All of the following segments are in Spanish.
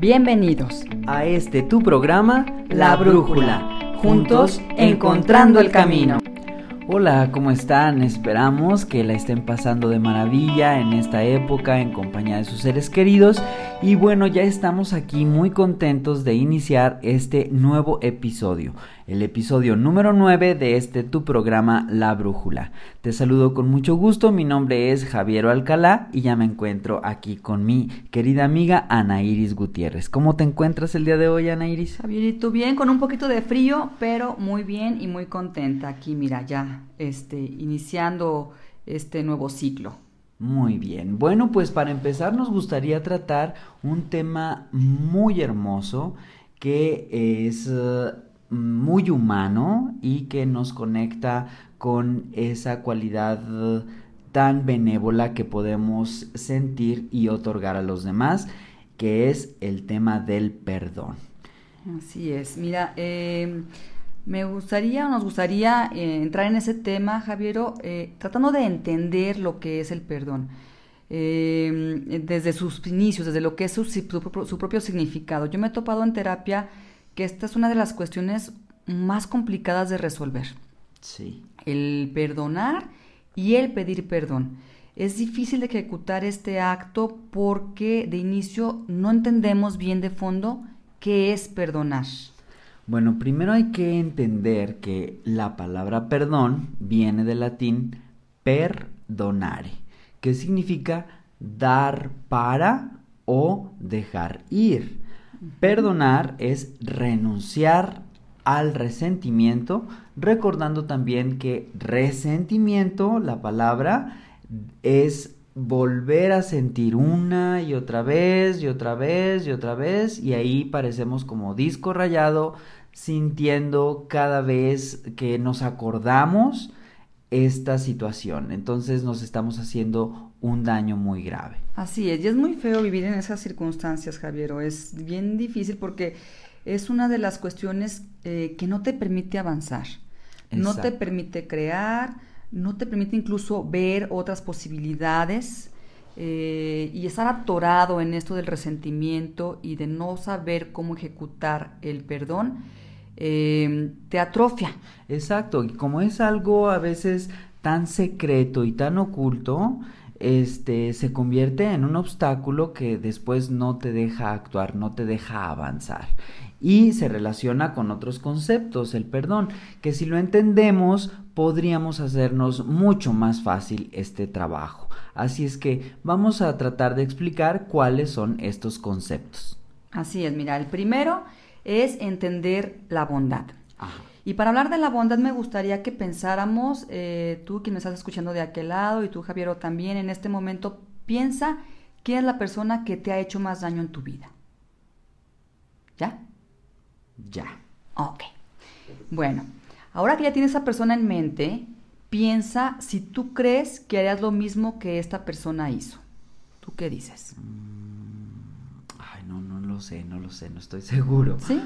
Bienvenidos a este tu programa La Brújula, juntos encontrando el camino. Hola, ¿cómo están? Esperamos que la estén pasando de maravilla en esta época en compañía de sus seres queridos. Y bueno, ya estamos aquí muy contentos de iniciar este nuevo episodio, el episodio número 9 de este tu programa La Brújula. Te saludo con mucho gusto, mi nombre es Javier Alcalá y ya me encuentro aquí con mi querida amiga Ana Iris Gutiérrez. ¿Cómo te encuentras el día de hoy, Ana Iris? Javierito, bien, con un poquito de frío, pero muy bien y muy contenta aquí, mira, ya este, iniciando este nuevo ciclo. Muy bien. Bueno, pues para empezar nos gustaría tratar un tema muy hermoso que es eh, muy humano y que nos conecta con esa cualidad tan benévola que podemos sentir y otorgar a los demás, que es el tema del perdón. Así es. Mira, eh, me gustaría, nos gustaría eh, entrar en ese tema, Javiero, eh, tratando de entender lo que es el perdón. Eh, desde sus inicios, desde lo que es su, su, propio significado. Yo me he topado en terapia que esta es una de las cuestiones más complicadas de resolver. Sí. El perdonar y el pedir perdón. Es difícil de ejecutar este acto porque de inicio no entendemos bien de fondo qué es perdonar. Bueno, primero hay que entender que la palabra perdón viene del latín perdonare, que significa dar para o dejar ir. Perdonar es renunciar al resentimiento, recordando también que resentimiento, la palabra, es volver a sentir una y otra vez y otra vez y otra vez y ahí parecemos como disco rayado sintiendo cada vez que nos acordamos esta situación. Entonces nos estamos haciendo un daño muy grave. Así es, y es muy feo vivir en esas circunstancias, Javier. Es bien difícil porque es una de las cuestiones eh, que no te permite avanzar, no te permite crear, no te permite incluso ver otras posibilidades. Eh, y estar atorado en esto del resentimiento y de no saber cómo ejecutar el perdón, eh, te atrofia. Exacto, y como es algo a veces tan secreto y tan oculto, este se convierte en un obstáculo que después no te deja actuar, no te deja avanzar. Y se relaciona con otros conceptos, el perdón, que si lo entendemos podríamos hacernos mucho más fácil este trabajo. Así es que vamos a tratar de explicar cuáles son estos conceptos. Así es, mira, el primero es entender la bondad. Y para hablar de la bondad me gustaría que pensáramos, eh, tú quien me estás escuchando de aquel lado y tú Javier también en este momento, piensa quién es la persona que te ha hecho más daño en tu vida. ¿Ya? Ya. Ok. Bueno, ahora que ya tienes a esa persona en mente, piensa si tú crees que harías lo mismo que esta persona hizo. ¿Tú qué dices? Mm, lo sé, no lo sé, no estoy seguro. Sí.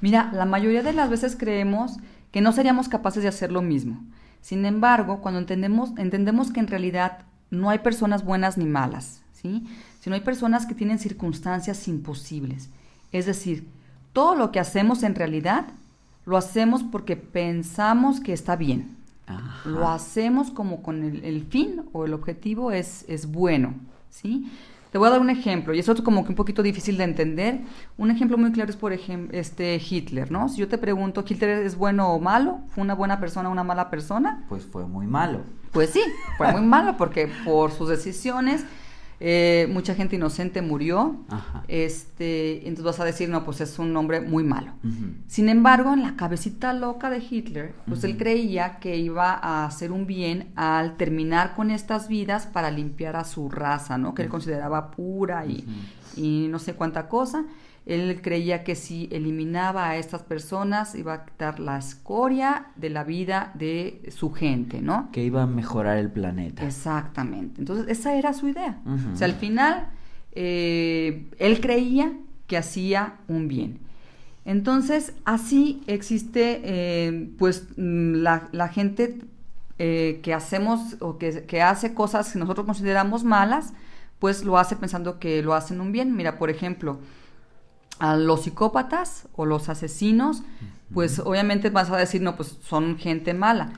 Mira, la mayoría de las veces creemos que no seríamos capaces de hacer lo mismo. Sin embargo, cuando entendemos, entendemos que en realidad no hay personas buenas ni malas, ¿sí? Sino hay personas que tienen circunstancias imposibles. Es decir, todo lo que hacemos en realidad lo hacemos porque pensamos que está bien. Lo hacemos como con el, el, fin o el objetivo es, es bueno, ¿sí? Te voy a dar un ejemplo, y eso es como que un poquito difícil de entender. Un ejemplo muy claro es, por ejemplo, este Hitler, ¿no? Si yo te pregunto, ¿Hitler es bueno o malo? ¿Fue una buena persona o una mala persona? Pues fue muy malo. Pues sí, fue muy malo porque por sus decisiones eh, mucha gente inocente murió, este, entonces vas a decir, no, pues es un hombre muy malo. Sin embargo, en la cabecita loca de Hitler, pues él creía que iba a hacer un bien al terminar con estas vidas para limpiar a su raza, ¿no? Que él consideraba pura y, y no sé cuánta cosa. Él creía que si eliminaba a estas personas iba a quitar la escoria de la vida de su gente, ¿no? Que iba a mejorar el planeta. Exactamente. Entonces, esa era su idea. O sea, al final, eh, él creía que hacía un bien. Entonces, así existe, eh, pues, mm, la, gente eh, que hacemos o que, que hace cosas que nosotros consideramos malas, pues lo hace pensando que lo hacen un bien. Mira, por ejemplo, a los psicópatas o los asesinos, pues obviamente vas a decir, no, pues son gente mala.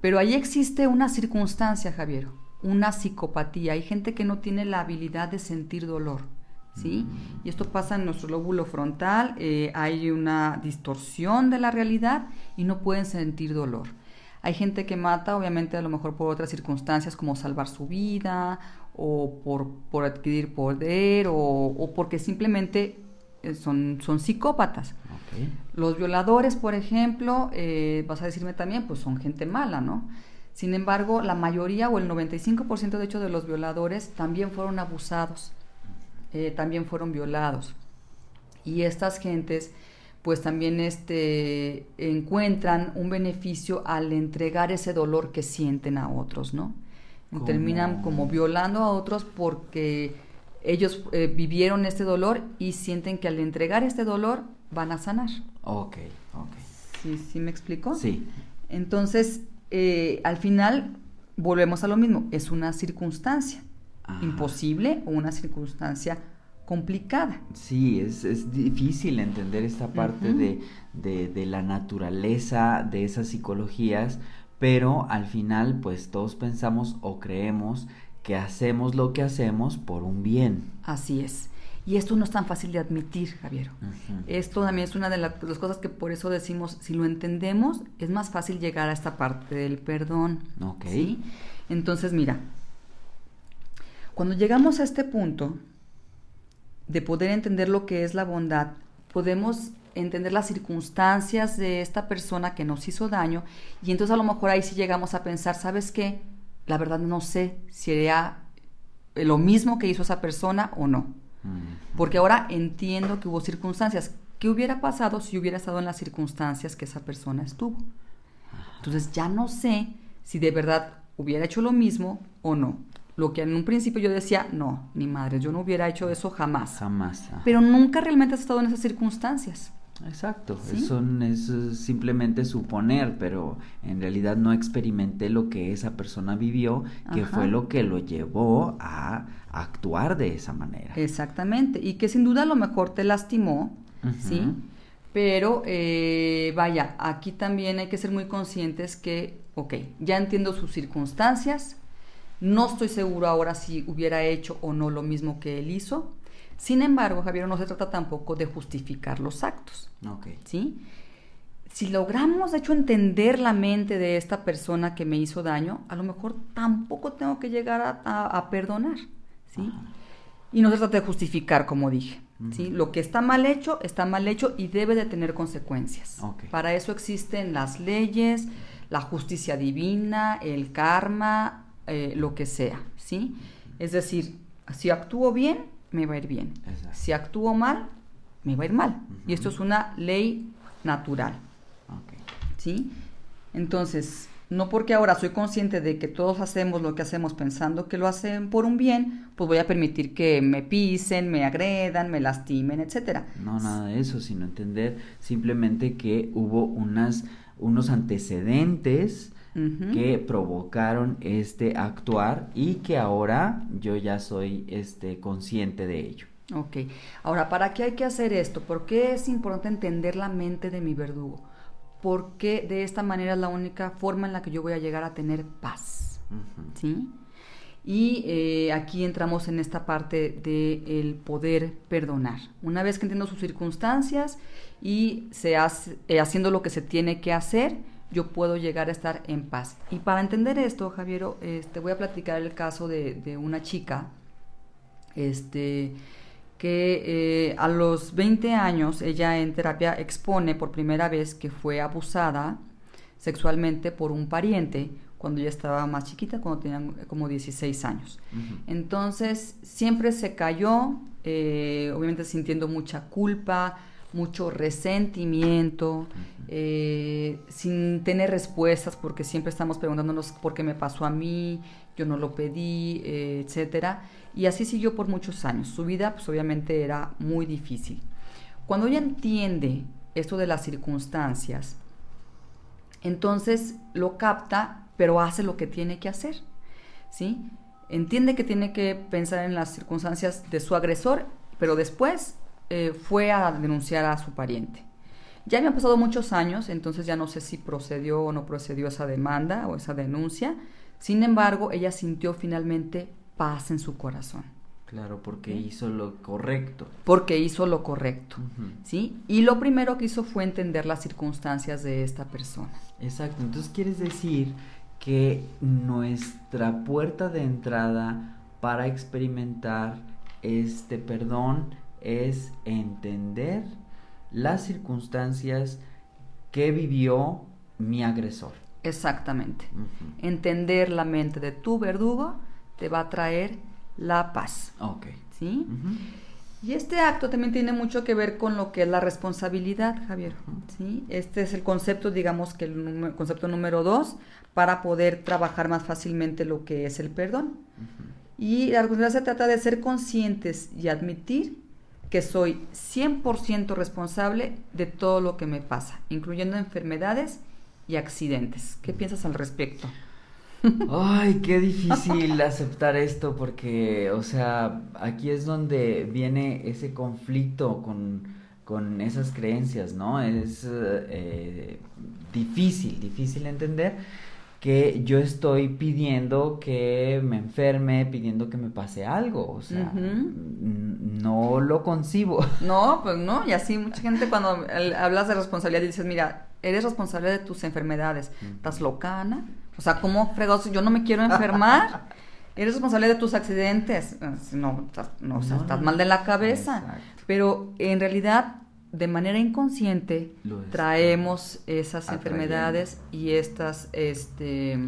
Pero ahí existe una circunstancia, Javier, una psicopatía. Hay gente que no tiene la habilidad de sentir dolor. ¿Sí? Mm. Y esto pasa en nuestro lóbulo frontal, eh, hay una distorsión de la realidad y no pueden sentir dolor. Hay gente que mata, obviamente, a lo mejor por otras circunstancias como salvar su vida o por, adquirir poder o, porque simplemente son, son psicópatas. Los violadores, por ejemplo, eh, vas a decirme también, pues son gente mala, ¿no? Sin embargo, la mayoría o el 95% de hecho de los violadores también fueron abusados, eh, también fueron violados. Y estas gentes pues también este, encuentran un beneficio al entregar ese dolor que sienten a otros, ¿no? Terminan como violando a otros porque ellos eh, vivieron este dolor y sienten que al entregar este dolor van a sanar. Ok, ok. ¿Sí, sí me explico? Sí. Entonces, eh, al final, volvemos a lo mismo, es una circunstancia imposible o una circunstancia complicada. Sí, es, es difícil entender esta parte de, de, de, la naturaleza de esas psicologías, pero al final pues todos pensamos o creemos que hacemos lo que hacemos por un bien. Así es. Y esto no es tan fácil de admitir, Javier. Esto también es una de, las cosas que por eso decimos, si lo entendemos, es más fácil llegar a esta parte del perdón. Ok. Entonces, mira, cuando llegamos a este punto de poder entender lo que es la bondad, podemos entender las circunstancias de esta persona que nos hizo daño y entonces a lo mejor ahí sí llegamos a pensar, ¿sabes qué? La verdad no sé si era lo mismo que hizo esa persona o no porque ahora entiendo que hubo circunstancias. ¿Qué hubiera pasado si hubiera estado en las circunstancias que esa persona estuvo? Entonces ya no sé si de verdad hubiera hecho lo mismo o no. Lo que en un principio yo decía, no, ni madre, yo no hubiera hecho eso jamás. Jamás. Pero nunca realmente has estado en esas circunstancias. Exacto, eso es simplemente suponer, pero en realidad no experimenté lo que esa persona vivió, que fue lo que lo llevó a actuar de esa manera. Exactamente, y que sin duda a lo mejor te lastimó, ¿sí? Pero eh, vaya, aquí también hay que ser muy conscientes que, ok, ya entiendo sus circunstancias, no estoy seguro ahora si hubiera hecho o no lo mismo que él hizo, sin embargo, Javier, no se trata tampoco de justificar los actos. ¿Sí? Si logramos, de hecho, entender la mente de esta persona que me hizo daño, a lo mejor tampoco tengo que llegar a, perdonar. ¿Sí? Y no se trata de justificar, como dije. ¿sí? Lo que está mal hecho, está mal hecho y debe de tener consecuencias. Para eso existen las leyes, la justicia divina, el karma, eh, lo que sea. ¿sí? Es decir, si actúo bien, me va a ir bien. Si actúo mal, me va a ir mal. Y esto es una ley natural. ¿Sí? Entonces, no porque ahora soy consciente de que todos hacemos lo que hacemos pensando que lo hacen por un bien, pues voy a permitir que me pisen, me agredan, me lastimen, etcétera. No, nada de eso, sino entender simplemente que hubo unas, unos antecedentes que provocaron este actuar y que ahora yo ya soy este consciente de ello. Ok, ahora, ¿para qué hay que hacer esto? ¿Por qué es importante entender la mente de mi verdugo? Porque de esta manera es la única forma en la que yo voy a llegar a tener paz. ¿Sí? Y eh, aquí entramos en esta parte del poder perdonar. Una vez que entiendo sus circunstancias y se hace, eh, haciendo lo que se tiene que hacer, yo puedo llegar a estar en paz. Y para entender esto, Javier, este, voy a platicar el caso de, una chica este, que eh, a los 20 años ella en terapia expone por primera vez que fue abusada sexualmente por un pariente cuando ella estaba más chiquita, cuando tenía como 16 años. Entonces siempre se cayó, eh, obviamente sintiendo mucha culpa, mucho resentimiento, eh, sin tener respuestas, porque siempre estamos preguntándonos por qué me pasó a mí, yo no lo pedí, eh, etcétera. Y así siguió por muchos años. Su vida, pues obviamente era muy difícil. Cuando ella entiende esto de las circunstancias, entonces lo capta, pero hace lo que tiene que hacer, ¿sí? Entiende que tiene que pensar en las circunstancias de su agresor, pero después eh, fue a denunciar a su pariente. Ya habían pasado muchos años, entonces ya no sé si procedió o no procedió esa demanda o esa denuncia. Sin embargo, ella sintió finalmente paz en su corazón. Claro, porque hizo lo correcto. Porque hizo lo correcto, ¿sí? Y lo primero que hizo fue entender las circunstancias de esta persona. Exacto, entonces quieres decir que nuestra puerta de entrada para experimentar este perdón es entender las circunstancias que vivió mi agresor. Exactamente. Entender la mente de tu verdugo te va a traer la paz. Ok. ¿Sí? Y este acto también tiene mucho que ver con lo que es la responsabilidad, Javier. ¿sí? Este es el concepto, digamos que el concepto número dos, para poder trabajar más fácilmente lo que es el perdón. Y la responsabilidad se trata de ser conscientes y admitir que soy 100% responsable de todo lo que me pasa, incluyendo enfermedades y accidentes. ¿Qué piensas al respecto? Ay, qué difícil aceptar esto porque, o sea, aquí es donde viene ese conflicto con, con esas creencias, ¿no? Es eh, difícil, difícil entender que yo estoy pidiendo que me enferme, pidiendo que me pase algo, o sea, no lo concibo. No, pues no, y así mucha gente cuando hablas de responsabilidad dices, mira, eres responsable de tus enfermedades, ¿estás locana? O sea, ¿cómo fregados? Yo no me quiero enfermar. Eres responsable de tus accidentes. No, no, o sea, estás mal de la cabeza. Pero en realidad, de manera inconsciente, traemos esas enfermedades y estas, este,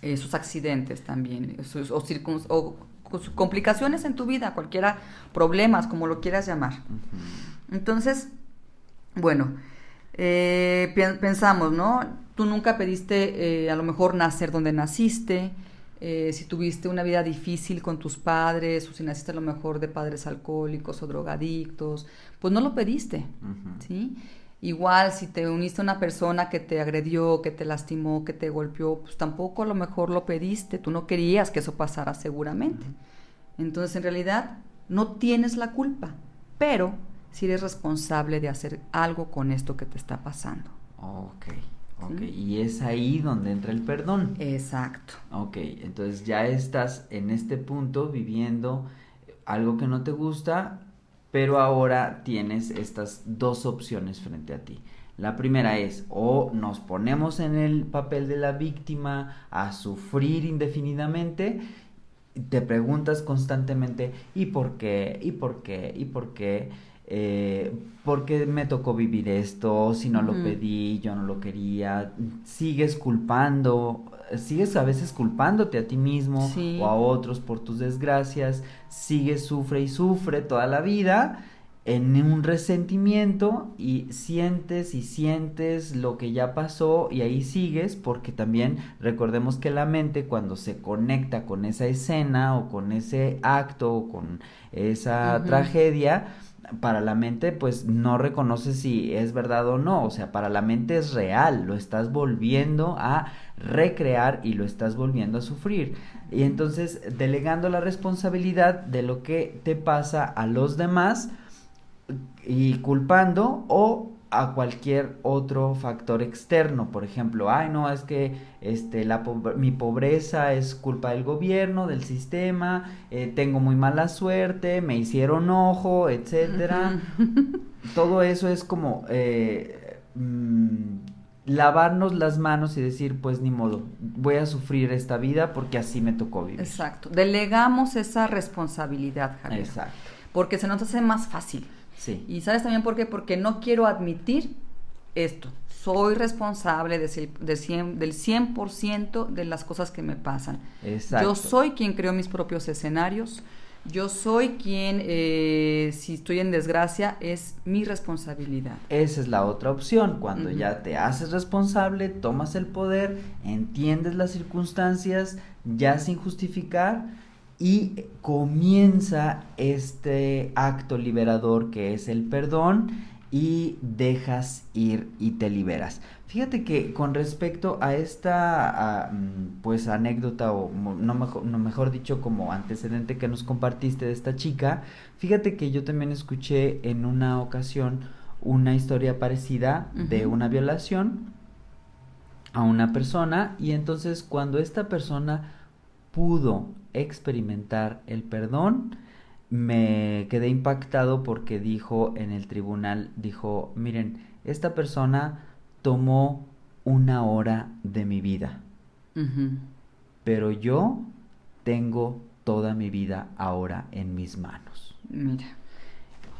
esos accidentes también, o, complicaciones en tu vida, cualquiera, problemas, como lo quieras llamar. Entonces, bueno, eh, pensamos, ¿no? Tú nunca pediste eh, a lo mejor nacer donde naciste, eh, si tuviste una vida difícil con tus padres o si naciste a lo mejor de padres alcohólicos o drogadictos, pues no lo pediste, ¿sí? Igual si te uniste a una persona que te agredió, que te lastimó, que te golpeó, pues tampoco a lo mejor lo pediste, tú no querías que eso pasara seguramente. Entonces en realidad no tienes la culpa, pero si eres responsable de hacer algo con esto que te está pasando. Ok. Ok, y es ahí donde entra el perdón. Exacto. Ok, entonces ya estás en este punto viviendo algo que no te gusta, pero ahora tienes estas dos opciones frente a ti. La primera es o nos ponemos en el papel de la víctima a sufrir indefinidamente, te preguntas constantemente ¿y por qué? ¿y por qué? ¿y por qué? eh, ¿por qué me tocó vivir esto? Si no lo pedí, yo no lo quería. Sigues culpando, sigues a veces culpándote a ti mismo o a otros por tus desgracias. Sigues, sufre y sufre toda la vida en un resentimiento y sientes y sientes lo que ya pasó y ahí sigues porque también recordemos que la mente cuando se conecta con esa escena o con ese acto o con esa tragedia para la mente pues no reconoce si es verdad o no, o sea, para la mente es real, lo estás volviendo a recrear y lo estás volviendo a sufrir. Y entonces delegando la responsabilidad de lo que te pasa a los demás y culpando o a cualquier otro factor externo, por ejemplo, ay no, es que este, la mi pobreza es culpa del gobierno, del sistema, eh, tengo muy mala suerte, me hicieron ojo, etcétera. Todo eso es como eh, mm, lavarnos las manos y decir, pues ni modo, voy a sufrir esta vida porque así me tocó vivir. Exacto, delegamos esa responsabilidad, Javier. Exacto. Porque se nos hace más fácil. Y sabes también por qué? Porque no quiero admitir esto. Soy responsable de, de del 100% de las cosas que me pasan. Yo soy quien creo mis propios escenarios. Yo soy quien, eh, si estoy en desgracia, es mi responsabilidad. Esa es la otra opción. Cuando ya te haces responsable, tomas el poder, entiendes las circunstancias, ya sin justificar, y comienza este acto liberador que es el perdón y dejas ir y te liberas. Fíjate que con respecto a esta mm, pues anécdota o no mejor, no mejor dicho como antecedente que nos compartiste de esta chica, fíjate que yo también escuché en una ocasión una historia parecida de una violación a una persona y entonces cuando esta persona pudo experimentar el perdón, me quedé impactado porque dijo en el tribunal, dijo, miren, esta persona tomó una hora de mi vida, pero yo tengo toda mi vida ahora en mis manos. Mira.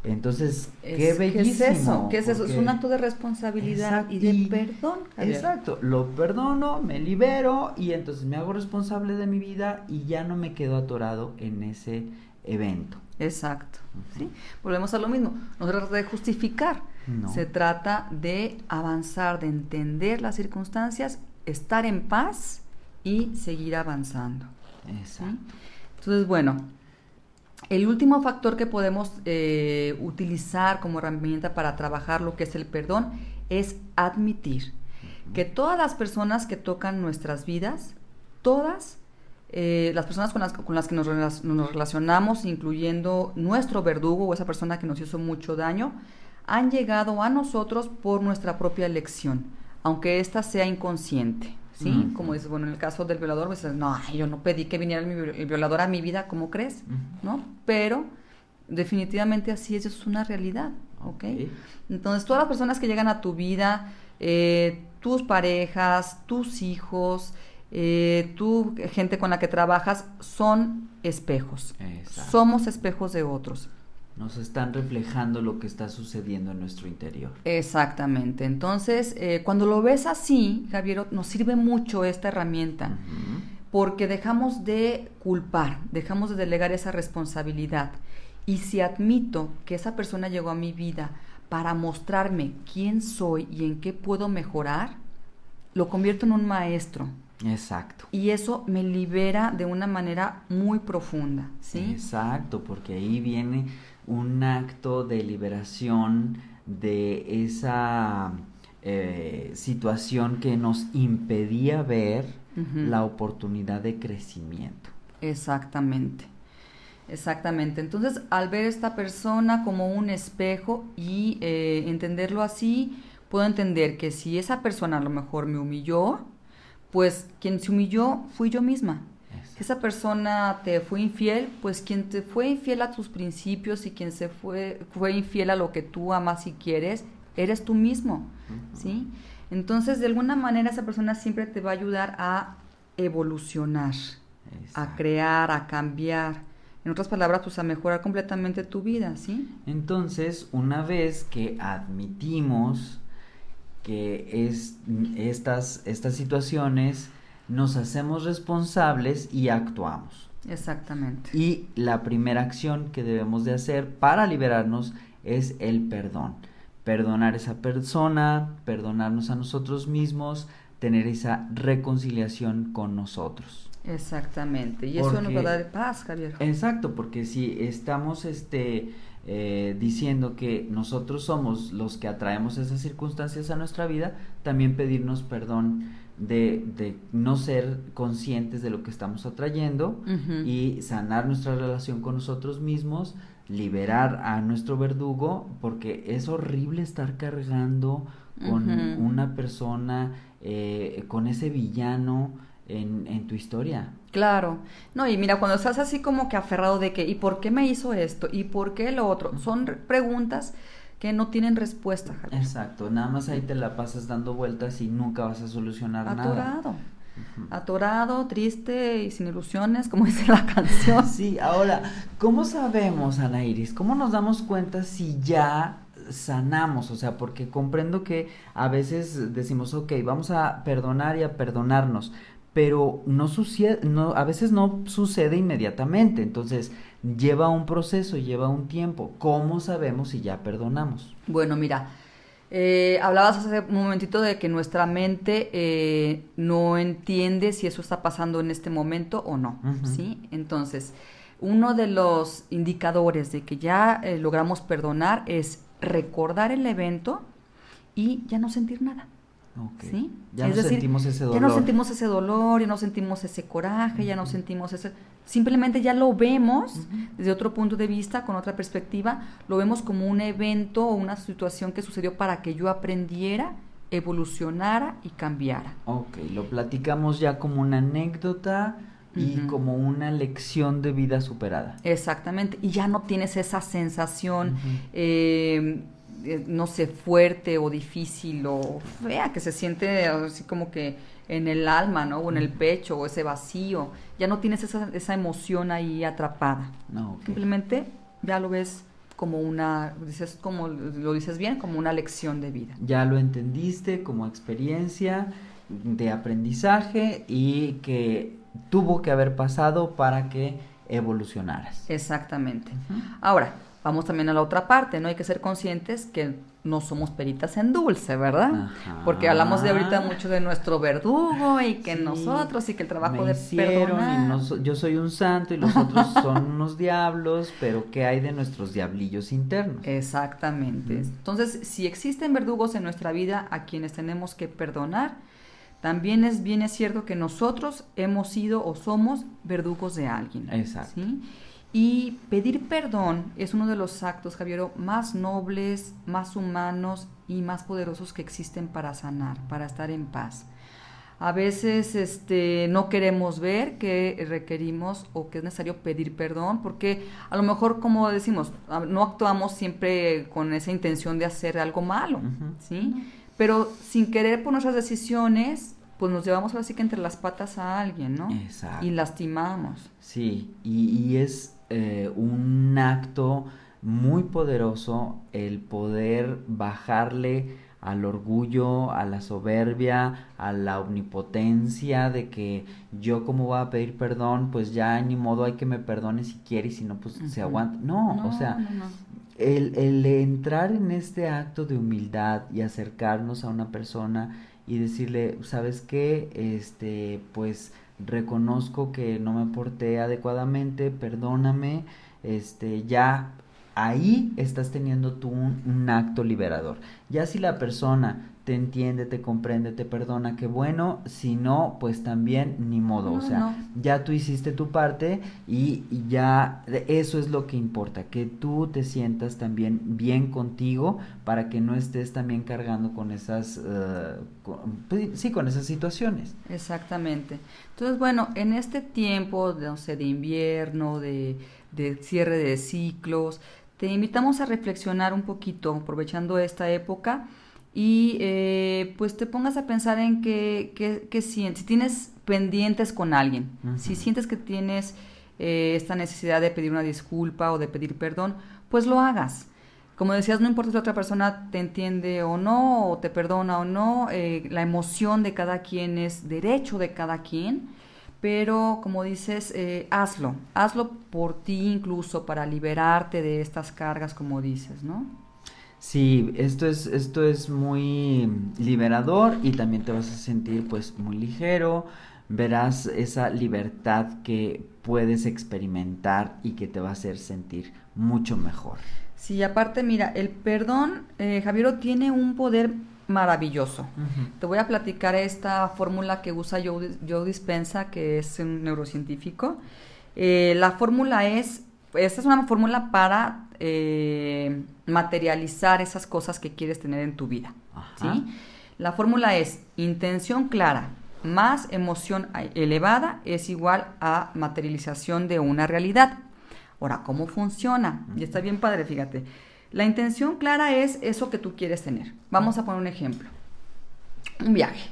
Entonces, qué bellísimo. ¿Qué es eso? ¿Qué es eso? Es un acto de responsabilidad y de perdón. Exacto, lo perdono, me libero y entonces me hago responsable de mi vida y ya no me quedo atorado en ese evento. Exacto. ¿sí? Volvemos a lo mismo. No se trata de justificar, se trata de avanzar, de entender las circunstancias, estar en paz y seguir avanzando. Exacto. Entonces, bueno, el último factor que podemos eh, utilizar como herramienta para trabajar lo que es el perdón es admitir que todas las personas que tocan nuestras vidas, todas eh, las personas con las, con las que nos, relacionamos, incluyendo nuestro verdugo o esa persona que nos hizo mucho daño, han llegado a nosotros por nuestra propia elección, aunque ésta sea inconsciente. ¿Sí? Como dices, bueno, en el caso del violador, pues no, yo no pedí que viniera el, violador a mi vida, ¿cómo crees? ¿No? Pero definitivamente así es, es una realidad, ¿ok? Entonces, todas las personas que llegan a tu vida, eh, tus parejas, tus hijos, eh, tú, gente con la que trabajas, son espejos. Somos espejos de otros. Nos están reflejando lo que está sucediendo en nuestro interior. Exactamente. Entonces, eh, cuando lo ves así, Javier, nos sirve mucho esta herramienta. Porque dejamos de culpar, dejamos de delegar esa responsabilidad. Y si admito que esa persona llegó a mi vida para mostrarme quién soy y en qué puedo mejorar, lo convierto en un maestro Exacto. Y eso me libera de una manera muy profunda, ¿sí? Exacto, porque ahí viene un acto de liberación de esa eh, situación que nos impedía ver la oportunidad de crecimiento. Exactamente. Exactamente. Entonces, al ver esta persona como un espejo y eh, entenderlo así, puedo entender que si esa persona a lo mejor me humilló, pues quien se humilló fui yo misma. Esa persona te fue infiel, pues quien te fue infiel a tus principios y quien se fue, fue infiel a lo que tú amas y quieres, eres tú mismo, ¿sí? Entonces, de alguna manera esa persona siempre te va a ayudar a evolucionar, a crear, a cambiar. En otras palabras, pues a mejorar completamente tu vida, ¿sí? Entonces, una vez que admitimos que es, estas, estas situaciones nos hacemos responsables y actuamos. Exactamente. Y la primera acción que debemos de hacer para liberarnos es el perdón. Perdonar a esa persona, perdonarnos a nosotros mismos, tener esa reconciliación con nosotros. Exactamente. Y eso nos va a dar paz, Javier. Exacto, porque si estamos este eh, diciendo que nosotros somos los que atraemos esas circunstancias a nuestra vida, también pedirnos perdón de, de no ser conscientes de lo que estamos atrayendo y sanar nuestra relación con nosotros mismos, liberar a nuestro verdugo, porque es horrible estar cargando con una persona, eh, con ese villano en, en tu historia. Claro. No, y mira, cuando estás así como que aferrado de que, ¿y por qué me hizo esto? ¿Y por qué lo otro? Son preguntas que no tienen respuesta, Javier. Exacto, nada más ahí te la pasas dando vueltas y nunca vas a solucionar nada. Atorado. Atorado, triste y sin ilusiones, como dice la canción. Sí, ahora, ¿cómo sabemos, Ana Iris? ¿Cómo nos damos cuenta si ya sanamos? O sea, porque comprendo que a veces decimos, ok, vamos a perdonar y a perdonarnos, pero no sucede, no, a veces no sucede inmediatamente, entonces lleva un proceso, lleva un tiempo. ¿Cómo sabemos si ya perdonamos? Bueno, mira, eh, hablabas hace un momentito de que nuestra mente eh, no entiende si eso está pasando en este momento o no, ¿sí? Entonces, uno de los indicadores de que ya eh, logramos perdonar es recordar el evento y ya no sentir nada. ¿Sí? Ya no sentimos ese dolor. Ya no sentimos ese dolor, ya no sentimos ese coraje, ya no sentimos ese... Simplemente ya lo vemos desde otro punto de vista, con otra perspectiva, lo vemos como un evento o una situación que sucedió para que yo aprendiera, evolucionara y cambiara. Ok, lo platicamos ya como una anécdota y como una lección de vida superada. Exactamente, y ya no tienes esa sensación... Eh, no sé, fuerte o difícil o fea, que se siente así como que en el alma, ¿no? O en el pecho, o ese vacío. Ya no tienes esa, esa emoción ahí atrapada. No, Simplemente ya lo ves como una, dices, como lo dices bien, como una lección de vida. Ya lo entendiste como experiencia de aprendizaje y que tuvo que haber pasado para que evolucionaras. Exactamente. Ahora, vamos también a la otra parte, ¿no? Hay que ser conscientes que no somos peritas en dulce, ¿verdad? Porque hablamos de ahorita mucho de nuestro verdugo y que nosotros y que el trabajo de perdonar. Y yo soy un santo y los otros son unos diablos, pero ¿qué hay de nuestros diablillos internos? Exactamente. Entonces, si existen verdugos en nuestra vida a quienes tenemos que perdonar, también es bien es cierto que nosotros hemos sido o somos verdugos de alguien. Exacto. ¿sí? Y pedir perdón es uno de los actos, Javier, más nobles, más humanos y más poderosos que existen para sanar, para estar en paz. A veces este, no queremos ver que requerimos o que es necesario pedir perdón, porque a lo mejor, como decimos, no actuamos siempre con esa intención de hacer algo malo, ¿sí? Pero sin querer por nuestras decisiones, pues nos llevamos así que entre las patas a alguien, ¿no? Exacto. Y lastimamos. Sí, y, y es eh, un acto muy poderoso el poder bajarle al orgullo, a la soberbia, a la omnipotencia de que yo como voy a pedir perdón, pues ya ni modo hay que me perdone si quiere y si no, pues se aguanta. No, o sea, El, el entrar en este acto de humildad y acercarnos a una persona y decirle, ¿sabes qué? Este, pues reconozco que no me porté adecuadamente, perdóname, este, ya ahí estás teniendo tú un, acto liberador. Ya si la persona te entiende, te comprende, te perdona, qué bueno, si no, pues también ni modo, o sea, ya tú hiciste tu parte y, ya eso es lo que importa, que tú te sientas también bien contigo para que no estés también cargando con esas, eh, pues, sí, con esas situaciones. Exactamente. Entonces, bueno, en este tiempo, no sé, de invierno, de, de cierre de ciclos, te invitamos a reflexionar un poquito, aprovechando esta época, y eh, pues te pongas a pensar en qué, qué, sientes, si tienes pendientes con alguien, si sientes que tienes eh, esta necesidad de pedir una disculpa o de pedir perdón, pues lo hagas. Como decías, no importa si otra persona te entiende o no, o te perdona o no, eh, la emoción de cada quien es derecho de cada quien, pero como dices, hazlo, hazlo por ti incluso para liberarte de estas cargas, como dices, ¿no? Sí, esto es, esto es muy liberador y también te vas a sentir pues muy ligero, verás esa libertad que puedes experimentar y que te va a hacer sentir mucho mejor. Sí, aparte, mira, el perdón, eh, Javiero, tiene un poder maravilloso. Te voy a platicar esta fórmula que usa Joe, Joe Dispensa, que es un neurocientífico. Eh, la fórmula es, esta es una fórmula para eh, materializar esas cosas que quieres tener en tu vida. ¿sí? La fórmula es intención clara más emoción elevada es igual a materialización de una realidad. Ahora, ¿cómo funciona? Y está bien padre, fíjate. La intención clara es eso que tú quieres tener. Vamos a poner un ejemplo. Un viaje.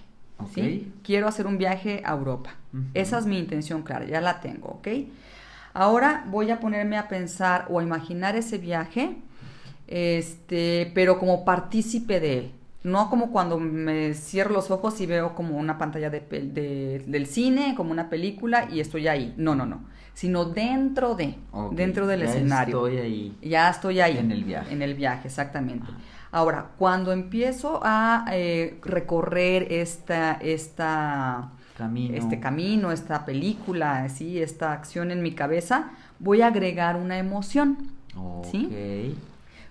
¿sí? Quiero hacer un viaje a Europa. Esa es mi intención clara, ya la tengo, ¿ok? Ahora voy a ponerme a pensar o a imaginar ese viaje, este, pero como partícipe de él. No como cuando me cierro los ojos y veo como una pantalla de, del cine, como una película y estoy ahí. No, no, no. Sino dentro de, dentro del escenario. Ya estoy ahí. Ya estoy ahí. En el viaje. En el viaje, exactamente. Ahora, cuando empiezo a eh, recorrer esta, esta este camino, esta película, así, esta acción en mi cabeza, voy a agregar una emoción. ¿sí?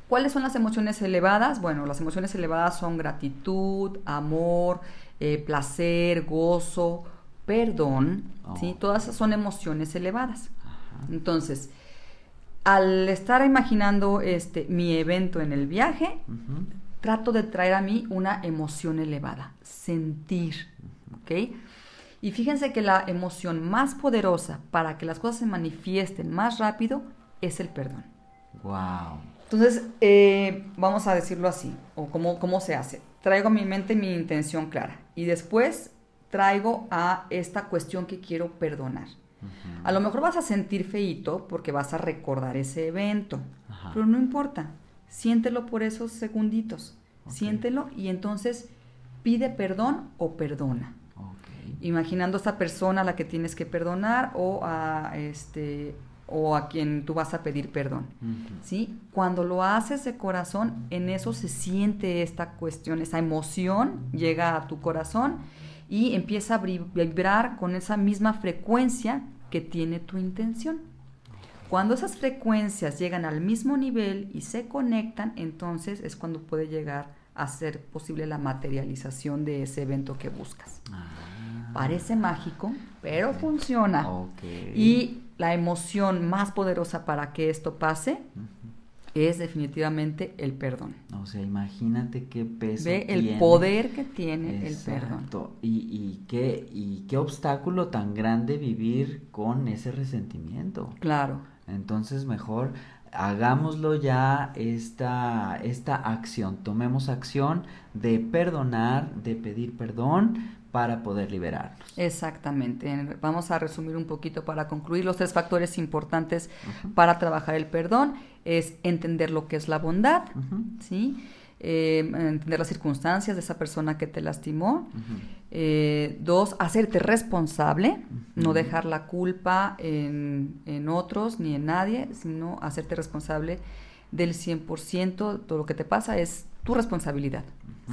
¿Cuáles son las emociones elevadas? Bueno, las emociones elevadas son gratitud, amor, eh, placer, gozo, perdón, ¿sí? Todas son emociones elevadas. Entonces, al estar imaginando este, mi evento en el viaje, trato de traer a mí una emoción elevada, sentir, ¿ok? Y fíjense que la emoción más poderosa para que las cosas se manifiesten más rápido es el perdón. Wow. Entonces, eh, vamos a decirlo así, o cómo, cómo se hace. Traigo a mi mente mi intención clara y después traigo a esta cuestión que quiero perdonar. A lo mejor vas a sentir feito porque vas a recordar ese evento, pero no importa, siéntelo por esos segunditos, siéntelo y entonces pide perdón o perdona. Imaginando a esa persona a la que tienes que perdonar o a este o a quien tú vas a pedir perdón. ¿sí? Cuando lo haces de corazón, en eso se siente esta cuestión, esa emoción llega a tu corazón y empieza a vibrar con esa misma frecuencia que tiene tu intención. Cuando esas frecuencias llegan al mismo nivel y se conectan, entonces es cuando puede llegar a ser posible la materialización de ese evento que buscas. Ah. Parece mágico, pero funciona. Y la emoción más poderosa para que esto pase es definitivamente el perdón. O sea, imagínate qué peso Ve el poder que tiene el perdón. Y, y, qué, y qué obstáculo tan grande vivir con ese resentimiento. Claro. Entonces, mejor hagámoslo ya esta, esta acción. Tomemos acción de perdonar, de pedir perdón para poder liberarnos. Exactamente. Vamos a resumir un poquito para concluir los tres factores importantes para trabajar el perdón. Es entender lo que es la bondad, ¿sí? Eh, entender las circunstancias de esa persona que te lastimó. Eh, dos, hacerte responsable, no dejar la culpa en, en, otros ni en nadie, sino hacerte responsable del 100%, todo lo que te pasa es tu responsabilidad.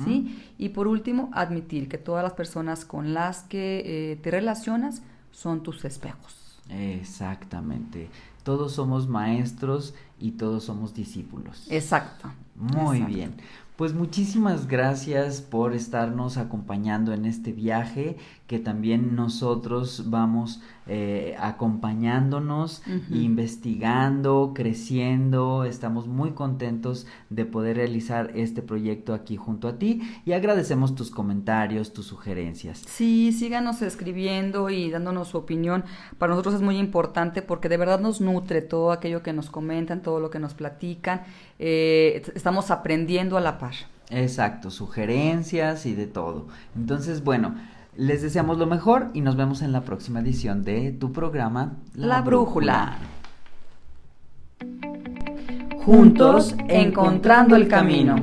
¿sí? Y por último, admitir que todas las personas con las que eh, te relacionas son tus espejos. Exactamente. Todos somos maestros y todos somos discípulos. Exacto. Muy bien. Pues muchísimas gracias por estarnos acompañando en este viaje que también nosotros vamos eh, acompañándonos, investigando, creciendo. Estamos muy contentos de poder realizar este proyecto aquí junto a ti y agradecemos tus comentarios, tus sugerencias. Sí, síganos escribiendo y dándonos su opinión. Para nosotros es muy importante porque de verdad nos nutre todo aquello que nos comentan, todo lo que nos platican. Eh, estamos aprendiendo a la Exacto, sugerencias y de todo. Entonces, bueno. Les deseamos lo mejor y nos vemos en la próxima edición de tu programa La, Brújula. Juntos, encontrando el camino.